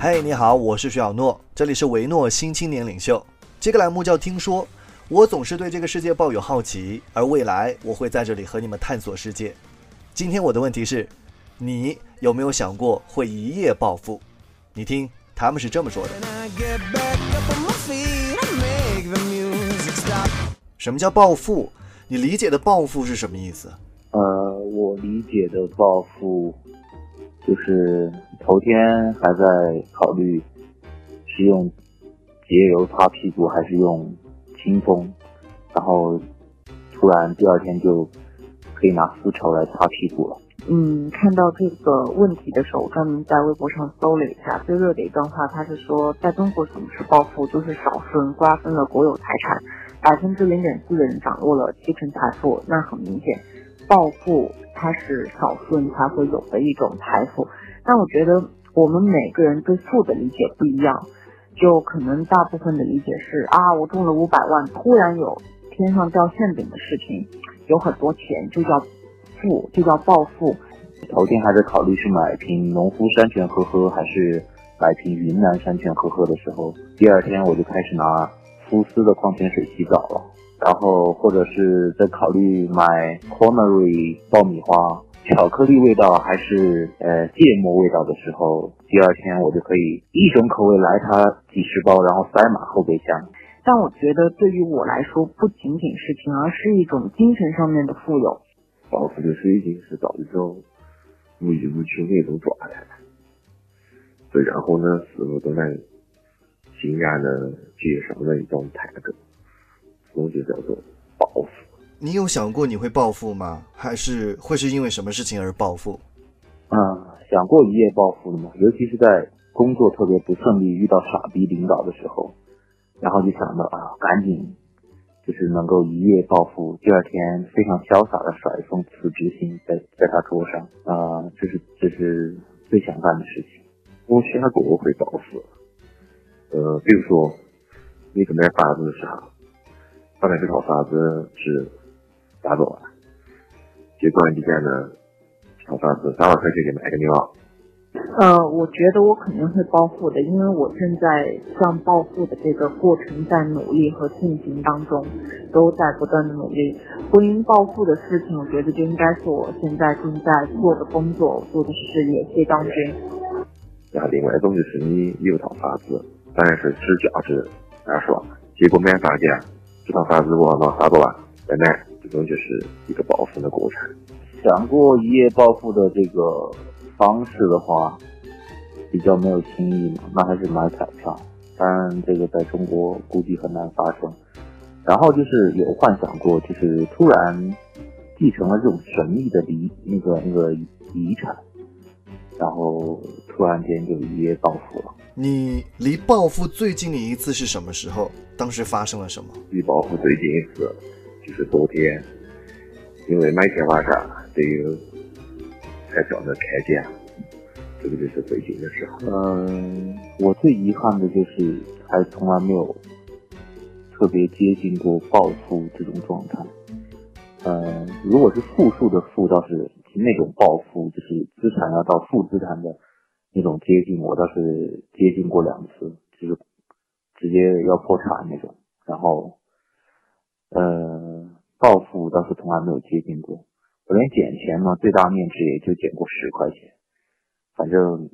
嘿，你好，我是徐小诺，这里是维诺新青年领袖。这个栏目叫“听说”，我总是对这个世界抱有好奇，而未来我会在这里和你们探索世界。今天我的问题是：你有没有想过会一夜暴富？你听，他们是这么说的。什么叫暴富？你理解的暴富是什么意思？呃，我理解的暴富就是头天还在考虑是用节油擦屁股还是用清风，然后突然第二天就可以拿丝绸来擦屁股了。嗯，看到这个问题的时候，专门在微博上搜了一下，最热的一段话，他是说，在中国什么是暴富？就是少数人瓜分了国有财产，百分之零点四的人掌握了七成财富。那很明显，暴富它是少数人才会有的一种财富。但我觉得我们每个人对富的理解不一样，就可能大部分的理解是啊，我中了五百万，突然有天上掉馅饼的事情，有很多钱就叫。富就叫暴富。头天还在考虑是买瓶农夫山泉喝喝，还是买瓶云南山泉喝喝的时候，第二天我就开始拿馥斯的矿泉水洗澡了。然后或者是在考虑买 Cornery 爆米花巧克力味道还是呃芥末味道的时候，第二天我就可以一种口味来它几十包，然后塞满后备箱。但我觉得对于我来说，不仅仅是钱，而是一种精神上面的富有。暴富就是已经是到一种无欲无求的一种状态，对，然后呢，似乎都能欣然的接受的一种态度，这种就叫做暴富。你有想过你会暴富吗？还是会是因为什么事情而暴富？嗯，想过一夜暴富的吗？尤其是在工作特别不顺利、遇到傻逼领导的时候，然后就想到啊，赶紧。就是能够一夜暴富，第二天非常潇洒的甩一封辞职信在在他桌上，啊，这是这是最想干的事情。我想过我会暴富，呃，比如说你去买房子的时候，本来这套房子是三百万，结果你现在这套房子三万块钱就卖给你了。呃，我觉得我肯定会暴富的，因为我正在向暴富的这个过程在努力和进行当中，都在不断的努力。婚姻暴富的事情，我觉得就应该是我现在正在做的工作，做的事业。谢当军。然后另外一种就是你有一套房子，当然是市价值二十万，结果买房价这套房子我拿三百万再买，这种就是一个暴富的过程。想过一夜暴富的这个。方式的话比较没有新意嘛，那还是买彩票。当然，这个在中国估计很难发生。然后就是有幻想过，就是突然继承了这种神秘的遗那个那个遗产，然后突然间就一夜暴富了。你离暴富最近的一次是什么时候？当时发生了什么？离暴富最近一次就是昨天，因为每天晚上都有。才叫的开店，这个就是最近的时候。嗯，我最遗憾的就是还从来没有特别接近过暴富这种状态。嗯，如果是负数的负，倒是那种暴富，就是资产要到负资产的那种接近，我倒是接近过两次，就是直接要破产那种。然后，呃，暴富倒是从来没有接近过。我连捡钱嘛，最大面值也就捡过十块钱。反正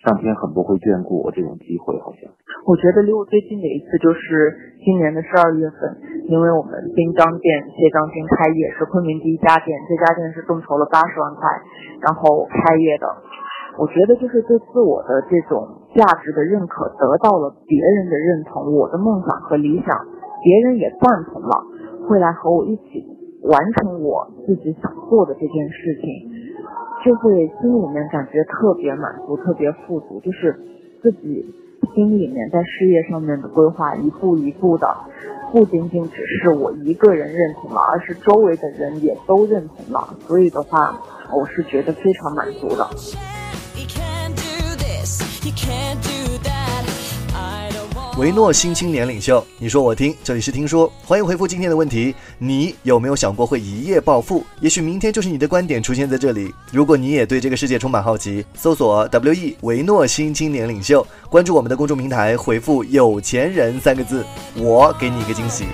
上天很不会眷顾我这种机会，好像。我觉得离我最近的一次就是今年的十二月份，因为我们滨江店谢将军开业是昆明第一家店，这家店是众筹了八十万块，然后开业的。我觉得就是对自我的这种价值的认可，得到了别人的认同，我的梦想和理想，别人也赞同了，会来和我一起。完成我自己想做的这件事情，就会心里面感觉特别满足、特别富足。就是自己心里面在事业上面的规划，一步一步的，不仅仅只是我一个人认同了，而是周围的人也都认同了。所以的话，我是觉得非常满足的。维诺新青年领袖，你说我听，这里是听说，欢迎回复今天的问题，你有没有想过会一夜暴富？也许明天就是你的观点出现在这里。如果你也对这个世界充满好奇，搜索 W E 维诺新青年领袖，关注我们的公众平台，回复有钱人三个字，我给你一个惊喜。